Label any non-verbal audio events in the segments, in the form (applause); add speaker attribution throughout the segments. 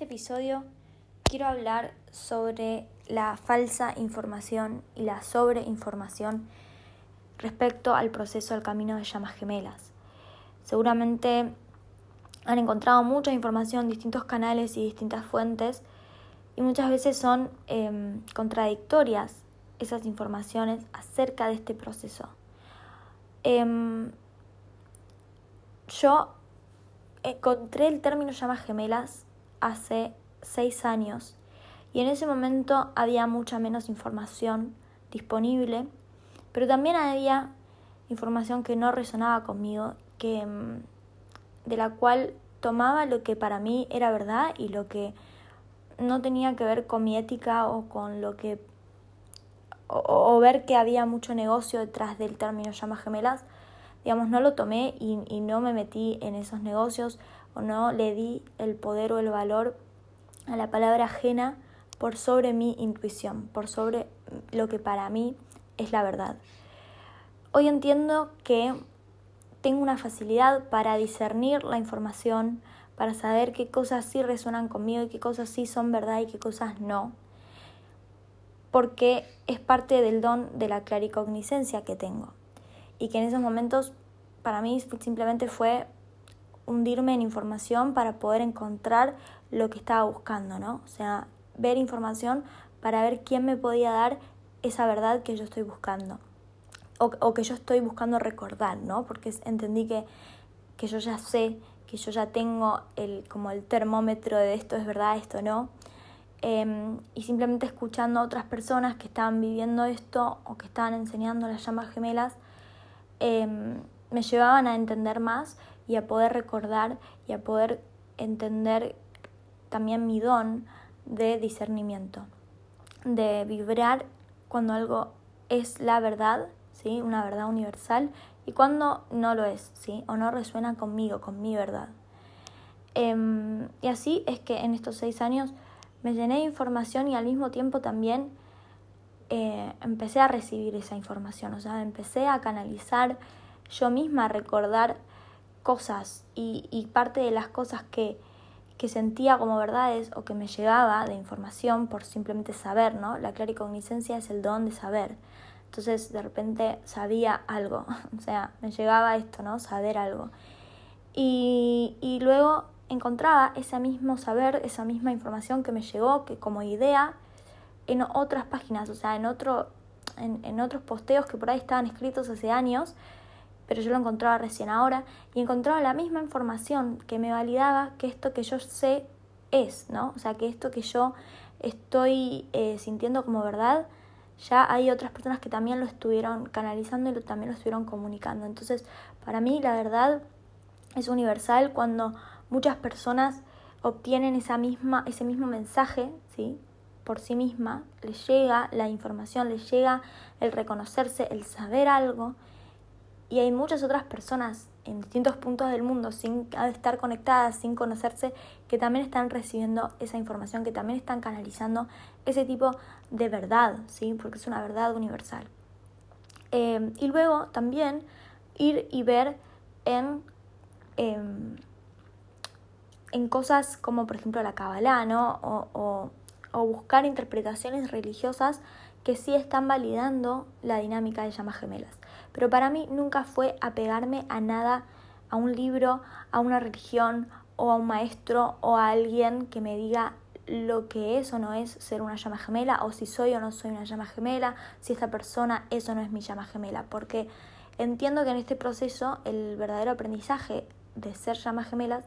Speaker 1: este episodio quiero hablar sobre la falsa información y la sobreinformación respecto al proceso del camino de llamas gemelas. Seguramente han encontrado mucha información distintos canales y distintas fuentes y muchas veces son em, contradictorias esas informaciones acerca de este proceso. Em, yo encontré el término llamas gemelas hace seis años. Y en ese momento había mucha menos información disponible, pero también había información que no resonaba conmigo, que, mm, de la cual tomaba lo que para mí era verdad y lo que no tenía que ver con mi ética o con lo que o, ver que había mucho negocio detrás del término llamas gemelas, digamos, no lo tomé y, y no me metí en esos negocios o no le di el poder o el valor a la palabra ajena por sobre mi intuición, por sobre lo que para mí es la verdad. Hoy entiendo que tengo una facilidad para discernir la información, para saber qué cosas sí resuenan conmigo y qué cosas sí son verdad y qué cosas no, porque es parte del don de la claricognicencia que tengo y que en esos momentos para mí simplemente fue hundirme en información para poder encontrar lo que estaba buscando, ¿no? O sea, ver información para ver quién me podía dar esa verdad que yo estoy buscando o, que yo estoy buscando recordar, ¿no? Porque entendí que, que yo ya sé, que yo ya tengo el, como el termómetro de esto es verdad, esto no. Em, y simplemente escuchando a otras personas que estaban viviendo esto o que estaban enseñando las llamas gemelas, em, me llevaban a entender más y a poder recordar y a poder entender también mi don de discernimiento, de vibrar cuando algo es la verdad, ¿sí? una verdad universal, y cuando no lo es, ¿sí? o no resuena conmigo, con mi verdad. Em, y así es que en estos seis años me llené de información y al mismo tiempo también eh, empecé a recibir esa información, o sea, empecé a canalizar yo misma, a recordar cosas y, parte de las cosas que, que sentía como verdades o que me llegaba de información por simplemente saber, ¿no? La claricognicencia es el don de saber. Entonces de repente sabía algo, (laughs) o sea, me llegaba esto, ¿no? Saber algo. Y, y luego encontraba ese mismo saber, esa misma información que me llegó, que como idea, en otras páginas, o sea, en, otro, en, en otros posteos que por ahí estaban escritos hace años, pero yo lo encontraba recién ahora y encontraba la misma información que me validaba que esto que yo sé es, ¿no? O sea, que esto que yo estoy eh, sintiendo como verdad, ya hay otras personas que también lo estuvieron canalizando y lo, también lo estuvieron comunicando. Entonces, para mí la verdad es universal cuando muchas personas obtienen esa misma, ese mismo mensaje, ¿sí? por sí misma, les llega la información, les llega el reconocerse, el saber algo y hay muchas otras personas en distintos puntos del mundo sin estar conectadas, sin conocerse, que también están recibiendo esa información, que también están canalizando ese tipo de verdad, ¿sí? porque es una verdad universal. Em, y luego también ir y ver en, em, en cosas como por ejemplo la Kabbalah, ¿no? o, o buscar interpretaciones religiosas que sí están validando la dinámica de llamas gemelas. Pero para mí nunca fue apegarme a nada, a un libro, a una religión o a un maestro o a alguien que me diga lo que es o no es ser una llama gemela o si soy o no soy una llama gemela, si esta persona es o no es mi llama gemela, porque entiendo que en este proceso el verdadero aprendizaje de ser llamas gemelas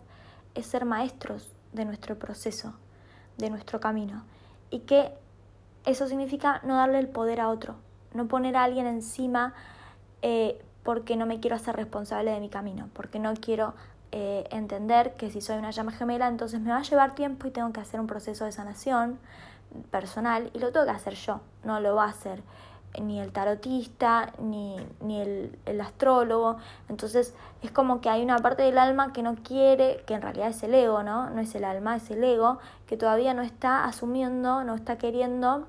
Speaker 1: es ser maestros de nuestro proceso, de nuestro camino. Y que eso significa no darle el poder a otro, no poner a alguien encima eh, porque no me quiero hacer responsable de mi camino, porque no quiero eh, entender que si soy una llama gemela, entonces me va a llevar tiempo y tengo que hacer un proceso de sanación personal y lo tengo que hacer yo, no lo va a hacer ni el tarotista, ni, ni el, el, astrólogo. Entonces es como que hay una parte del alma que no quiere, que en realidad es el ego, ¿no? No es el alma, es el ego, que todavía no está asumiendo, no está queriendo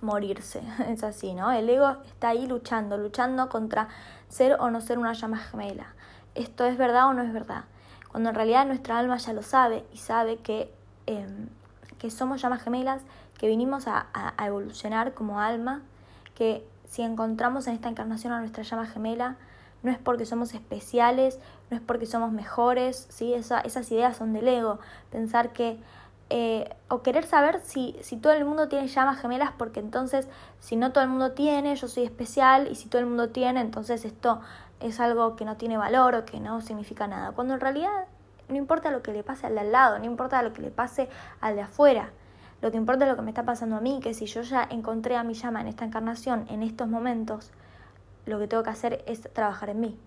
Speaker 1: morirse. (laughs) Es así, ¿no? El ego está ahí luchando, luchando contra ser o no ser una llama gemela. ¿Esto es verdad o no es verdad? Cuando en realidad nuestra alma ya lo sabe y sabe que em, que somos llamas gemelas, que vinimos a, a, evolucionar como alma, que si encontramos en esta encarnación a nuestra llama gemela, no es porque somos especiales, no es porque somos mejores, ¿sí? esas ideas son del ego. Pensar que, eh, o querer saber si, si todo el mundo tiene llamas gemelas, porque entonces si no todo el mundo tiene, yo soy especial, y si todo el mundo tiene, entonces esto es algo que no tiene valor o que no significa nada. Cuando en realidad no importa lo que le pase al de al lado, no importa lo que le pase al de afuera. Lo que importa es lo que me está pasando a mí, que si yo ya encontré a mi llama en esta encarnación, en estos momentos, lo que tengo que hacer es trabajar en mí.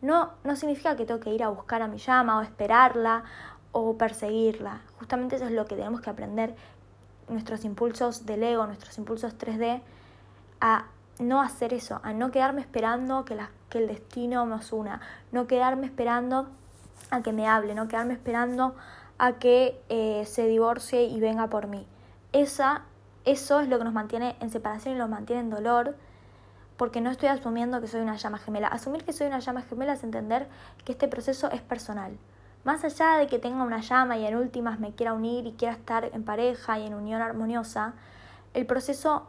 Speaker 1: No, no significa que tengo que ir a buscar a mi llama o esperarla o perseguirla. Justamente eso es lo que tenemos que aprender nuestros impulsos del ego, nuestros impulsos 3D, a no hacer eso, a no quedarme esperando que, que el destino nos una, no quedarme esperando a que me hable, no quedarme esperando a que eh, se divorcie y venga por mí. Esa, eso es lo que nos mantiene en separación y nos mantiene en dolor, porque no estoy asumiendo que soy una llama gemela. Asumir que soy una llama gemela es entender que este proceso es personal. Más allá de que tenga una llama y en últimas me quiera unir y quiera estar en pareja y en unión armoniosa, el proceso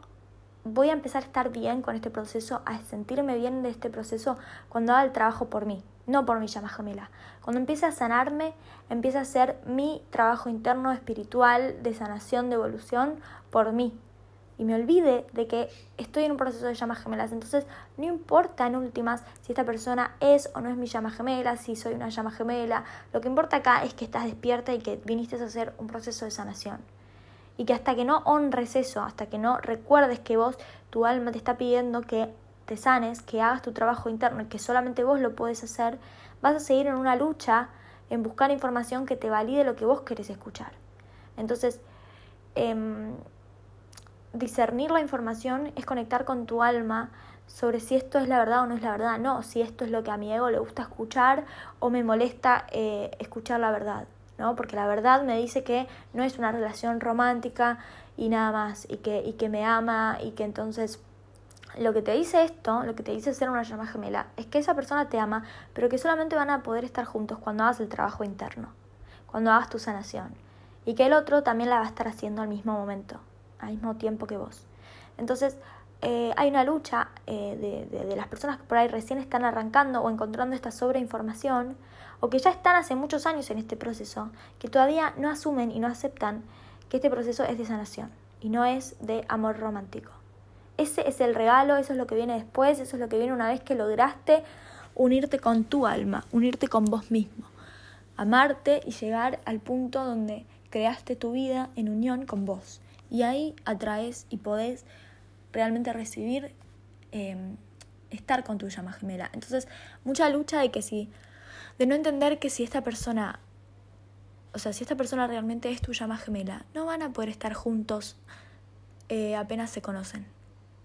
Speaker 1: voy a empezar a estar bien con este proceso, a sentirme bien de este proceso cuando haga el trabajo por mí, no por mi llama gemela. Cuando empiece a sanarme, empieza a ser mi trabajo interno espiritual de sanación, de evolución por mí. Y me olvide de que estoy en un proceso de llamas gemelas. Entonces, no importa en últimas si esta persona es o no es mi llama gemela, si soy una llama gemela. Lo que importa acá es que estás despierta y que viniste a hacer un proceso de sanación y que hasta que no honres eso, hasta que no recuerdes que vos, tu alma te está pidiendo que te sanes, que hagas tu trabajo interno y que solamente vos lo puedes hacer, vas a seguir en una lucha en buscar información que te valide lo que vos querés escuchar. Entonces, em, discernir la información es conectar con tu alma sobre si esto es la verdad o no es la verdad, no, si esto es lo que a mi ego le gusta escuchar o me molesta eh, escuchar la verdad. ¿no? Porque la verdad me dice que no es una relación romántica y nada más, y que, y que me ama, y que entonces lo que te dice esto, lo que te dice ser una llama gemela, es que esa persona te ama, pero que solamente van a poder estar juntos cuando hagas el trabajo interno, cuando hagas tu sanación, y que el otro también la va a estar haciendo al mismo momento, al mismo tiempo que vos. Entonces, eh, hay una lucha eh, de, de, las personas que por ahí recién están arrancando o encontrando esta sobreinformación o que ya están hace muchos años en este proceso, que todavía no asumen y no aceptan que este proceso es de sanación y no es de amor romántico. Ese es el regalo, eso es lo que viene después, eso es lo que viene una vez que lograste unirte con tu alma, unirte con vos mismo, amarte y llegar al punto donde creaste tu vida en unión con vos. Y ahí atraes y podés realmente recibir, em, estar con tu llama gemela. Entonces, mucha lucha de que si de no entender que si esta persona, o sea, si esta persona realmente es tu llama gemela, no van a poder estar juntos eh, apenas se conocen.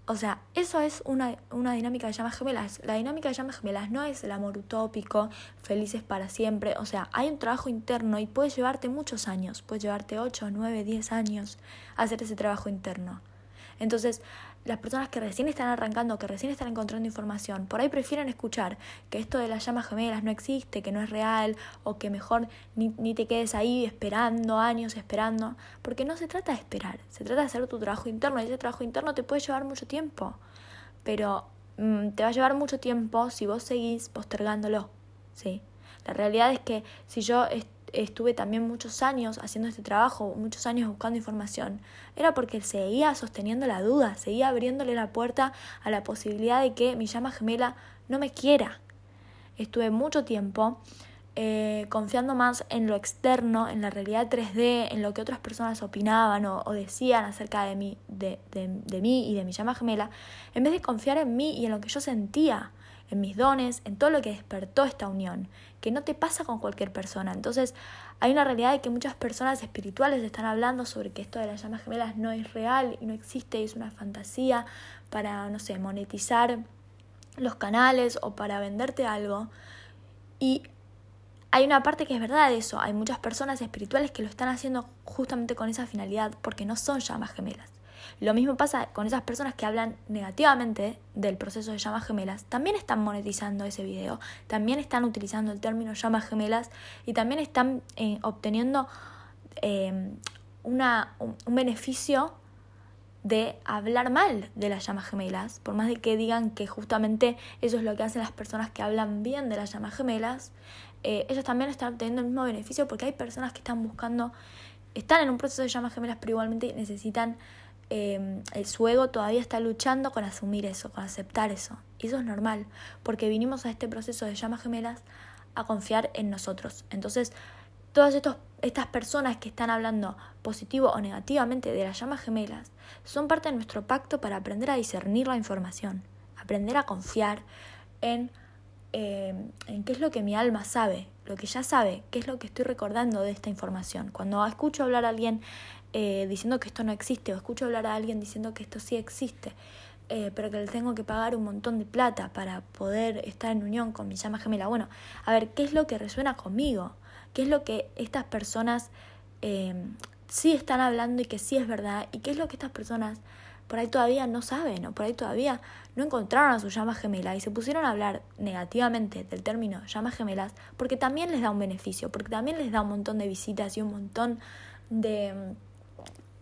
Speaker 1: O sea, eso es una, una dinámica de llamas gemelas. La dinámica de llamas gemelas no es el amor utópico, felices para siempre. O sea, hay un trabajo interno y puede llevarte muchos años. Puede llevarte 8, 9, 10 años hacer ese trabajo interno. Entonces, las personas que recién están arrancando, que recién están encontrando información, por ahí prefieren escuchar que esto de las llamas gemelas no existe, que no es real, o que mejor ni, ni, te quedes ahí esperando, años esperando, porque no se trata de esperar, se trata de hacer tu trabajo interno, y ese trabajo interno te puede llevar mucho tiempo, pero mm, te va a llevar mucho tiempo si vos seguís postergándolo, ¿sí? La realidad es que si yo estuve también muchos años haciendo este trabajo, muchos años buscando información, era porque seguía sosteniendo la duda, seguía abriéndole la puerta a la posibilidad de que mi llama gemela no me quiera. Estuve mucho tiempo eh, confiando más en lo externo, en la realidad 3D, en lo que otras personas opinaban o, decían acerca de mí, de, de mí y de mi llama gemela, en vez de confiar en mí y en lo que yo sentía en mis dones, en todo lo que despertó esta unión, que no te pasa con cualquier persona. Entonces, hay una realidad de que muchas personas espirituales están hablando sobre que esto de las llamas gemelas no es real y no existe es una fantasía para, no sé, monetizar los canales o para venderte algo. Y hay una parte que es verdad de eso, hay muchas personas espirituales que lo están haciendo justamente con esa finalidad porque no son llamas gemelas. Lo mismo pasa con esas personas que hablan negativamente del proceso de llamas gemelas. También están monetizando ese video, también están utilizando el término llamas gemelas y también están eh, obteniendo eh, una, un, beneficio de hablar mal de las llamas gemelas, por más de que digan que justamente eso es lo que hacen las personas que hablan bien de las llamas gemelas, eh, ellos también están teniendo el mismo beneficio porque hay personas que están buscando, están en un proceso de llamas gemelas, pero igualmente necesitan, eh, el, su ego todavía está luchando con asumir eso, con aceptar eso. Y eso es normal, porque vinimos a este proceso de llamas gemelas a confiar en nosotros. Entonces, todas estos, estas personas que están hablando positivo o negativamente de las llamas gemelas son parte de nuestro pacto para aprender a discernir la información, aprender a confiar en, eh, en qué es lo que mi alma sabe, lo que ya sabe, qué es lo que estoy recordando de esta información. Cuando escucho hablar a alguien eh, diciendo que esto no existe o escucho hablar a alguien diciendo que esto sí existe, eh, pero que le tengo que pagar un montón de plata para poder estar en unión con mi llama gemela. Bueno, a ver, ¿qué es lo que resuena conmigo? ¿Qué es lo que estas personas eh, sí están hablando y que sí es verdad? ¿Y qué es lo que estas personas por ahí todavía no saben o por ahí todavía no encontraron a su llama gemela y se pusieron a hablar negativamente del término llamas gemelas porque también les da un beneficio, porque también les da un montón de visitas y un montón de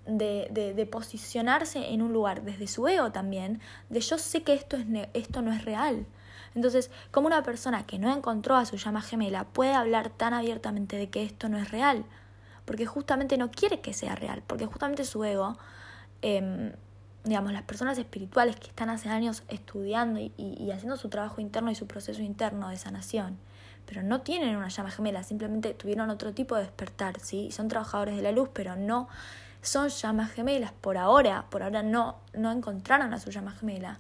Speaker 1: de, de, de, posicionarse en un lugar desde su ego también, de yo sé que esto, es esto no es real. Entonces, como una persona que no encontró a su llama gemela puede hablar tan abiertamente de que esto no es real? Porque justamente no quiere que sea real, porque justamente su ego, eh, digamos, las personas espirituales que están hace años estudiando y, y haciendo su trabajo interno y su proceso interno de sanación, pero no tienen una llama gemela, simplemente tuvieron otro tipo de despertar, ¿sí? Son trabajadores de la luz, pero no son llamas gemelas. Por ahora, por ahora no, no encontraron a su llama gemela.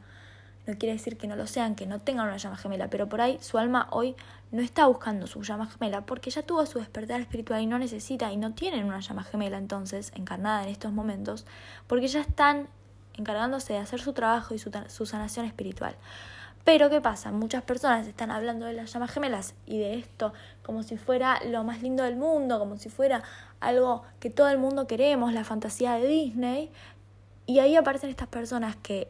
Speaker 1: No quiere decir que no lo sean, que no tengan una llama gemela, pero por ahí su alma hoy no está buscando su llama gemela porque ya tuvo su despertar espiritual y no necesita y no tienen una llama gemela entonces encarnada en estos momentos porque ya están encargándose de hacer su trabajo y su, su sanación espiritual. Pero ¿qué pasa? Muchas personas están hablando de las llamas gemelas y de esto como si fuera lo más lindo del mundo, como si fuera algo que todo el mundo queremos, la fantasía de Disney. Y ahí aparecen estas personas que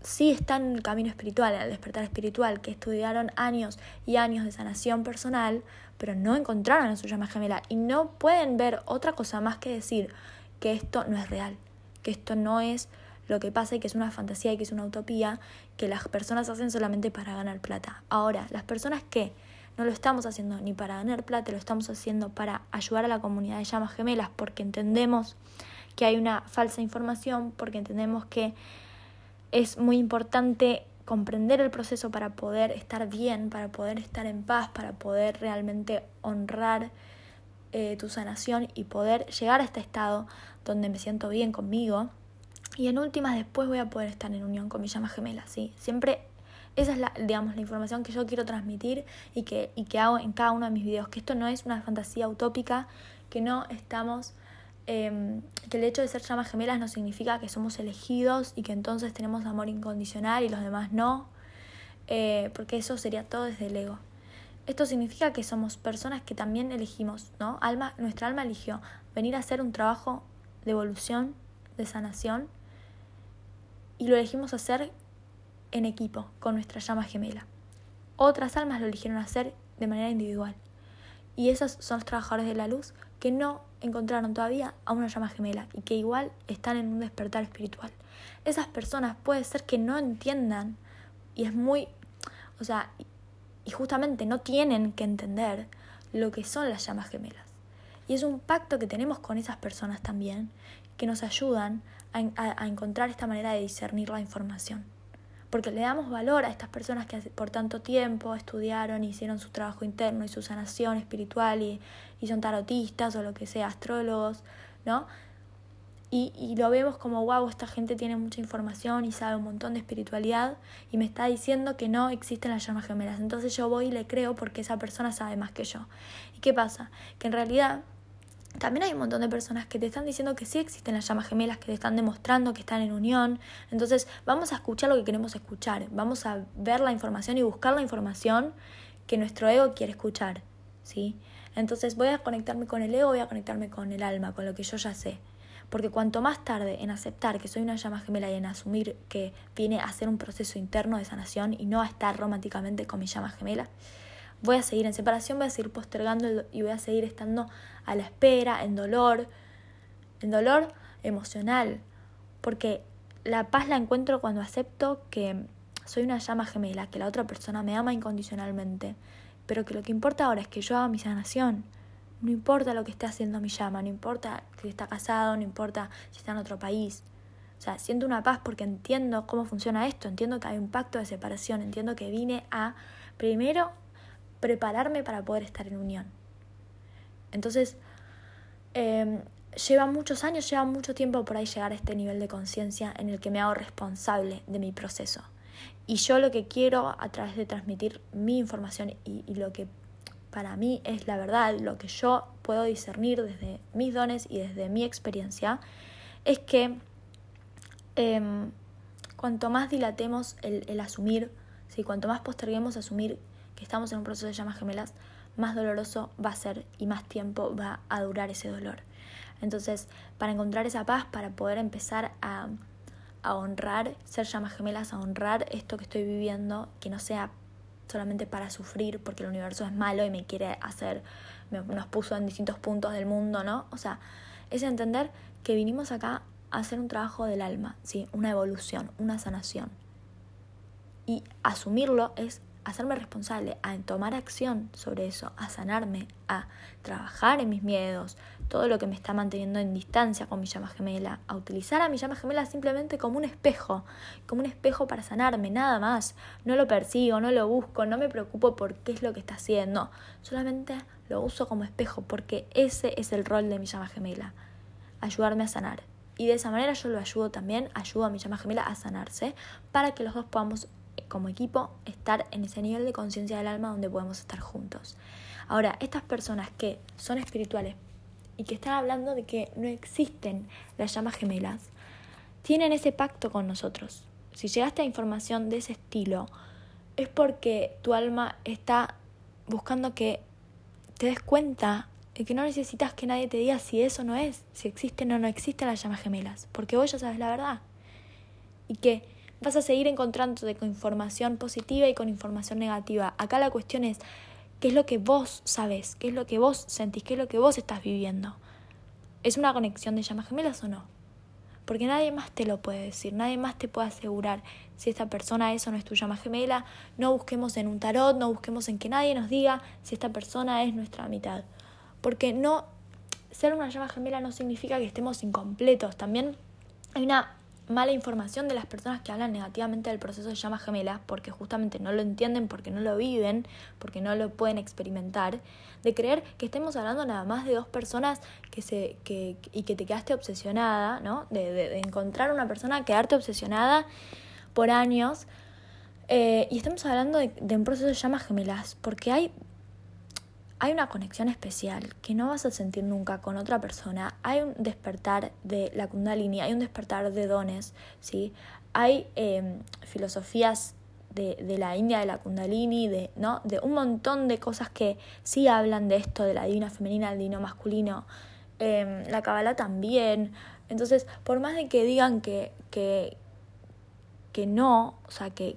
Speaker 1: sí están en el camino espiritual, en el despertar espiritual, que estudiaron años y años de sanación personal, pero no encontraron a su llama gemela y no pueden ver otra cosa más que decir que esto no es real, que esto no es lo que pasa y que es una fantasía y que es una utopía que las personas hacen solamente para ganar plata. Ahora, las personas que no lo estamos haciendo ni para ganar plata, lo estamos haciendo para ayudar a la comunidad de llamas gemelas porque entendemos que hay una falsa información, porque entendemos que es muy importante comprender el proceso para poder estar bien, para poder estar en paz, para poder realmente honrar eh, tu sanación y poder llegar a este estado donde me siento bien conmigo, y en últimas después voy a poder estar en unión con mi llama gemela, ¿sí? Siempre esa es la, digamos, la información que yo quiero transmitir y que, y que hago en cada uno de mis videos, que esto no es una fantasía utópica, que no estamos, eh, que el hecho de ser llamas gemelas no significa que somos elegidos y que entonces tenemos amor incondicional y los demás no, eh, porque eso sería todo desde el ego. Esto significa que somos personas que también elegimos, ¿no? Alma, nuestra alma eligió venir a hacer un trabajo de evolución, de sanación, y lo elegimos hacer en equipo, con nuestra llama gemela. Otras almas lo eligieron hacer de manera individual. Y esos son los trabajadores de la luz que no encontraron todavía a una llama gemela y que igual están en un despertar espiritual. Esas personas puede ser que no entiendan y es muy, o sea, y justamente no tienen que entender lo que son las llamas gemelas. Y es un pacto que tenemos con esas personas también, que nos ayudan a, encontrar esta manera de discernir la información. Porque le damos valor a estas personas que por tanto tiempo estudiaron, hicieron su trabajo interno y su sanación espiritual y, y son tarotistas o lo que sea, astrólogos, ¿no? Y, y, lo vemos como, wow, esta gente tiene mucha información y sabe un montón de espiritualidad y me está diciendo que no existen las llamas gemelas. Entonces yo voy y le creo porque esa persona sabe más que yo. ¿Y qué pasa? Que en realidad también hay un montón de personas que te están diciendo que sí existen las llamas gemelas, que te están demostrando que están en unión. Entonces, vamos a escuchar lo que queremos escuchar. Vamos a ver la información y buscar la información que nuestro ego quiere escuchar. ¿sí? Entonces, voy a conectarme con el ego, voy a conectarme con el alma, con lo que yo ya sé. Porque cuanto más tarde en aceptar que soy una llama gemela y en asumir que viene a ser un proceso interno de sanación y no a estar románticamente con mi llama gemela, voy a seguir en separación, voy a seguir postergando y voy a seguir estando a la espera, en dolor, el dolor emocional, porque la paz la encuentro cuando acepto que soy una llama gemela, que la otra persona me ama incondicionalmente, pero que lo que importa ahora es que yo haga mi sanación. No importa lo que esté haciendo mi llama, no importa si está casado, no importa si está en otro país. O sea, siento una paz porque entiendo cómo funciona esto, entiendo que hay un pacto de separación, entiendo que vine a, primero, prepararme para poder estar en unión. Entonces, em, lleva muchos años, lleva mucho tiempo por ahí llegar a este nivel de conciencia en el que me hago responsable de mi proceso. Y yo lo que quiero a través de transmitir mi información y, lo que para mí es la verdad, lo que yo puedo discernir desde mis dones y desde mi experiencia, es que em, cuanto más dilatemos el, asumir, ¿sí? cuanto más posterguemos asumir que estamos en un proceso de llamas gemelas, más doloroso va a ser y más tiempo va a durar ese dolor. Entonces, para encontrar esa paz, para poder empezar a, honrar, ser llamas gemelas, a honrar esto que estoy viviendo, que no sea solamente para sufrir porque el universo es malo y me quiere hacer, nos puso en distintos puntos del mundo, ¿no? O sea, es entender que vinimos acá a hacer un trabajo del alma, ¿sí? Una evolución, una sanación. Y asumirlo es hacerme responsable, a tomar acción sobre eso, a sanarme, a trabajar en mis miedos, todo lo que me está manteniendo en distancia con mi llama gemela, a utilizar a mi llama gemela simplemente como un espejo, como un espejo para sanarme, nada más. No lo persigo, no lo busco, no me preocupo por qué es lo que está haciendo, solamente lo uso como espejo porque ese es el rol de mi llama gemela, ayudarme a sanar. Y de esa manera yo lo ayudo también, ayudo a mi llama gemela a sanarse para que los dos podamos como equipo estar en ese nivel de conciencia del alma donde podemos estar juntos. Ahora, estas personas que son espirituales y que están hablando de que no existen las llamas gemelas, tienen ese pacto con nosotros. Si llegaste a información de ese estilo, es porque tu alma está buscando que te des cuenta de que no necesitas que nadie te diga si eso no es, si existen o no existen las llamas gemelas, porque vos ya sabes la verdad. Y que vas a seguir encontrándote con información positiva y con información negativa. Acá la cuestión es qué es lo que vos sabes, qué es lo que vos sentís, qué es lo que vos estás viviendo. ¿Es una conexión de llamas gemelas o no? Porque nadie más te lo puede decir, nadie más te puede asegurar si esta persona es o no es tu llama gemela. No busquemos en un tarot, no busquemos en que nadie nos diga si esta persona es nuestra mitad. Porque no ser una llama gemela no significa que estemos incompletos. También hay una mala información de las personas que hablan negativamente del proceso de llamas gemelas porque justamente no lo entienden, porque no lo viven, porque no lo pueden experimentar, de creer que estemos hablando nada más de dos personas que se, que, y que te quedaste obsesionada, ¿no? De, de, encontrar una persona, quedarte obsesionada por años. Eh, y estamos hablando de, de un proceso de llamas gemelas, porque hay hay una conexión especial que no vas a sentir nunca con otra persona. Hay un despertar de la kundalini, hay un despertar de dones, ¿sí? Hay em, filosofías de, de, la India, de la kundalini, de, ¿no? de un montón de cosas que sí hablan de esto, de la divina femenina, el divino masculino. Em, la Kabbalah también. Entonces, por más de que digan que, que, que no, o sea, que,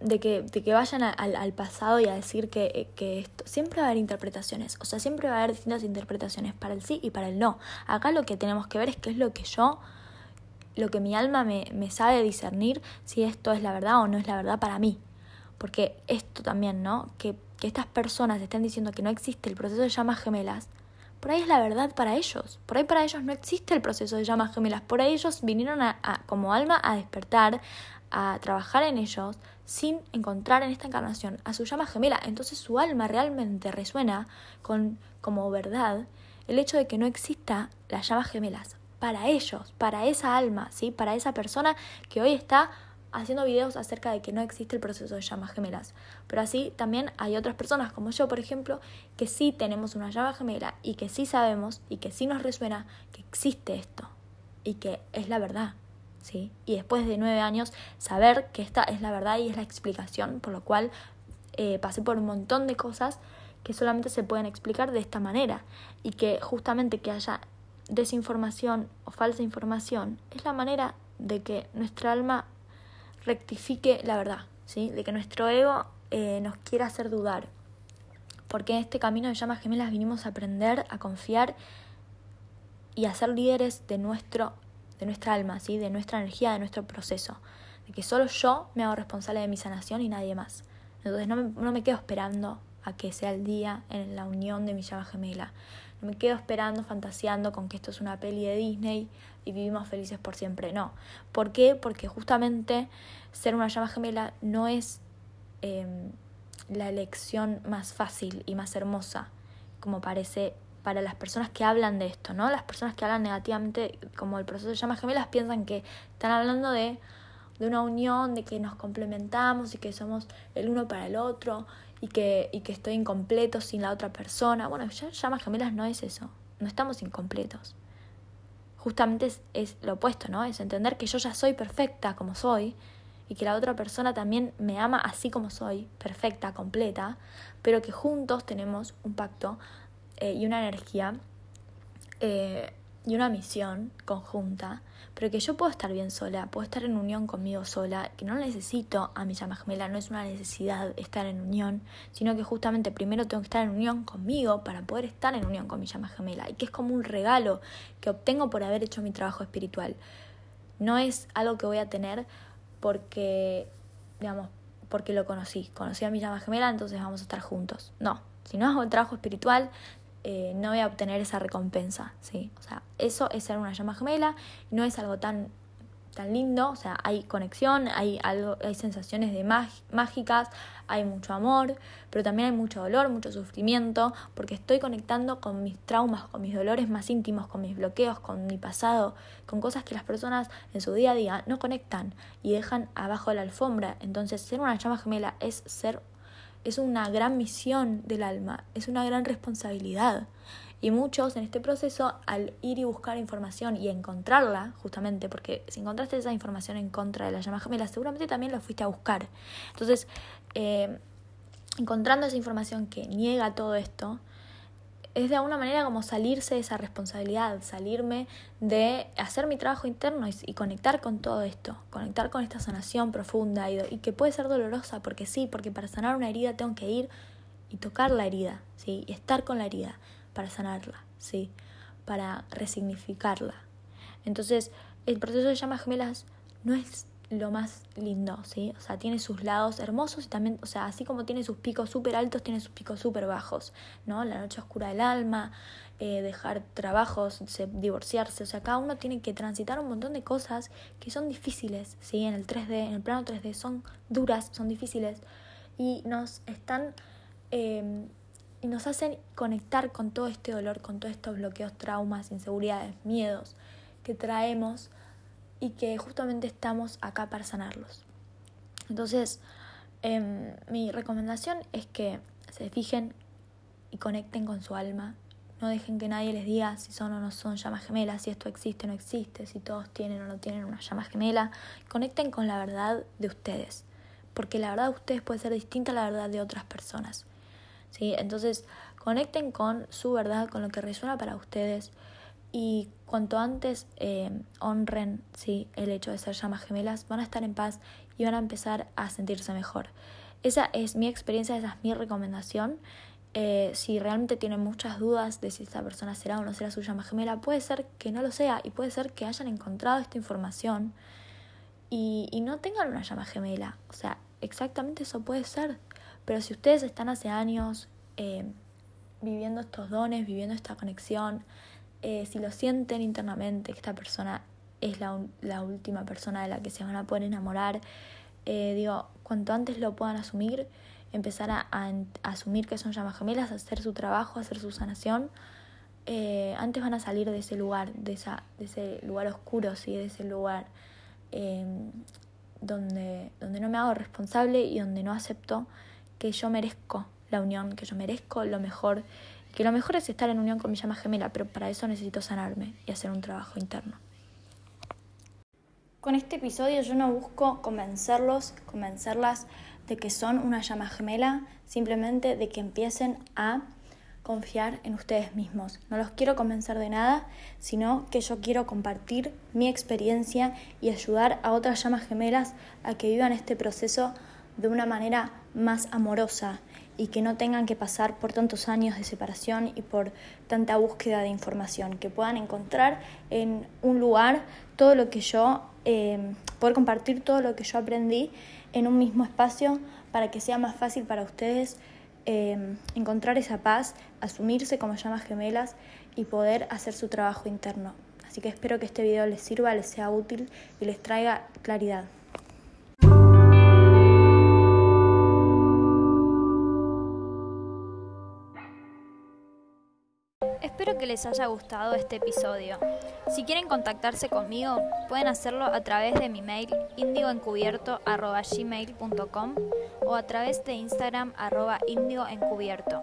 Speaker 1: de que, de que vayan al, al, pasado y a decir que, que, esto, siempre va a haber interpretaciones, o sea, siempre va a haber distintas interpretaciones para el sí y para el no. Acá lo que tenemos que ver es qué es lo que yo, lo que mi alma me, me sabe discernir, si esto es la verdad o no es la verdad para mí. Porque esto también, ¿no? Que, que estas personas estén diciendo que no existe el proceso de llamas gemelas, por ahí es la verdad para ellos. Por ahí para ellos no existe el proceso de llamas gemelas. Por ahí ellos vinieron a, como alma a despertar, a trabajar en ellos sin encontrar en esta encarnación a su llama gemela. Entonces su alma realmente resuena con como verdad el hecho de que no exista las llamas gemelas para ellos, para esa alma, ¿sí? para esa persona que hoy está haciendo videos acerca de que no existe el proceso de llamas gemelas. Pero así también hay otras personas como yo, por ejemplo, que sí tenemos una llama gemela y que sí sabemos y que sí nos resuena que existe esto y que es la verdad. ¿Sí? Y después de nueve años, saber que esta es la verdad y es la explicación, por lo cual eh, pasé por un montón de cosas que solamente se pueden explicar de esta manera y que justamente que haya desinformación o falsa información es la manera de que nuestra alma rectifique la verdad, ¿sí? de que nuestro ego eh, nos quiera hacer dudar. Porque en este camino de llamas gemelas vinimos a aprender a confiar y a ser líderes de, nuestro, de nuestra alma, ¿sí? de nuestra energía, de nuestro proceso. De que solo yo me hago responsable de mi sanación y nadie más. Entonces no me, no me quedo esperando a que sea el día en la unión de mi llama gemela. No me quedo esperando, fantaseando con que esto es una peli de Disney y vivimos felices por siempre. No. ¿Por qué? Porque justamente ser una llama gemela no es em, la elección más fácil y más hermosa, como parece para las personas que hablan de esto, ¿no? Las personas que hablan negativamente, como el proceso de llamas gemelas, piensan que están hablando de, de una unión, de que nos complementamos y que somos el uno para el otro y que, y que estoy incompleto sin la otra persona. Bueno, ya llamas gemelas no es eso, no estamos incompletos. Justamente es, es lo opuesto, ¿no? Es entender que yo ya soy perfecta como soy y que la otra persona también me ama así como soy, perfecta, completa, pero que juntos tenemos un pacto eh, y una energía eh, y una misión conjunta, pero que yo puedo estar bien sola, puedo estar en unión conmigo sola, que no necesito a mi llama gemela, no es una necesidad estar en unión, sino que justamente primero tengo que estar en unión conmigo para poder estar en unión con mi llama gemela, y que es como un regalo que obtengo por haber hecho mi trabajo espiritual. No es algo que voy a tener porque, digamos, porque lo conocí, conocí a mi llama gemela, entonces vamos a estar juntos. No, si no hago el trabajo espiritual, eh, no voy a obtener esa recompensa, ¿sí? O sea, eso es ser una llama gemela, no es algo tan, tan lindo, o sea, hay conexión, hay, algo, hay sensaciones de mágicas, hay mucho amor, pero también hay mucho dolor, mucho sufrimiento, porque estoy conectando con mis traumas, con mis dolores más íntimos, con mis bloqueos, con mi pasado, con cosas que las personas en su día a día no conectan y dejan abajo la alfombra. Entonces, ser una llama gemela es ser es una gran misión del alma, es una gran responsabilidad. Y muchos en este proceso, al ir y buscar información y encontrarla, justamente, porque si encontraste esa información en contra de la llama gemela, seguramente también la fuiste a buscar. Entonces, eh, encontrando esa información que niega todo esto, es de alguna manera como salirse de esa responsabilidad, salirme de hacer mi trabajo interno y, conectar con todo esto, conectar con esta sanación profunda y, que puede ser dolorosa, porque sí, porque para sanar una herida tengo que ir y tocar la herida, ¿sí? Y estar con la herida para sanarla, ¿sí? Para resignificarla. Entonces, el proceso de llamas gemelas no es lo más lindo, ¿sí? O sea, tiene sus lados hermosos y también, o sea, así como tiene sus picos súper altos, tiene sus picos súper bajos, ¿no? La noche oscura del alma, eh, dejar trabajos, divorciarse, o sea, cada uno tiene que transitar un montón de cosas que son difíciles, ¿sí? En el 3D, en el plano 3D, son duras, son difíciles y nos están... Em, y nos hacen conectar con todo este dolor, con todos estos bloqueos, traumas, inseguridades, miedos que traemos y que justamente estamos acá para sanarlos. Entonces, em, mi recomendación es que se fijen y conecten con su alma. No dejen que nadie les diga si son o no son llamas gemelas, si esto existe o no existe, si todos tienen o no tienen una llama gemela. Conecten con la verdad de ustedes, porque la verdad de ustedes puede ser distinta a la verdad de otras personas. ¿sí? Entonces, conecten con su verdad, con lo que resuena para ustedes y cuanto antes eh, honren ¿sí? el hecho de ser llamas gemelas, van a estar en paz y van a empezar a sentirse mejor. Esa es mi experiencia, esa es mi recomendación. Eh, si realmente tienen muchas dudas de si esta persona será o no será su llama gemela, puede ser que no lo sea y puede ser que hayan encontrado esta información y, y no tengan una llama gemela. O sea, exactamente eso puede ser. Pero si ustedes están hace años eh, viviendo estos dones, viviendo esta conexión, eh, si lo sienten internamente, que esta persona es la, la, última persona de la que se van a poder enamorar, eh, digo, cuanto antes lo puedan asumir, empezar a, asumir que son llamas gemelas, hacer su trabajo, hacer su sanación, eh, antes van a salir de ese lugar, de, esa, de ese lugar oscuro, ¿sí? de ese lugar donde, donde no me hago responsable y donde no acepto que yo merezco la unión, que yo merezco lo mejor que lo mejor es estar en unión con mi llama gemela, pero para eso necesito sanarme y hacer un trabajo interno. Con este episodio yo no busco convencerlos, convencerlas de que son una llama gemela, simplemente de que empiecen a confiar en ustedes mismos. No los quiero convencer de nada, sino que yo quiero compartir mi experiencia y ayudar a otras llamas gemelas a que vivan este proceso de una manera más amorosa y que no tengan que pasar por tantos años de separación y por tanta búsqueda de información, que puedan encontrar en un lugar todo lo que yo, eh, poder compartir todo lo que yo aprendí en un mismo espacio para que sea más fácil para ustedes eh, encontrar esa paz, asumirse como llamas gemelas y poder hacer su trabajo interno. Así que espero que este video les sirva, les sea útil y les traiga claridad. Espero que les haya gustado este episodio. Si quieren contactarse conmigo, pueden hacerlo a través de mi mail indioencubierto.gmail.com o a través de Instagram arroba indioencubierto.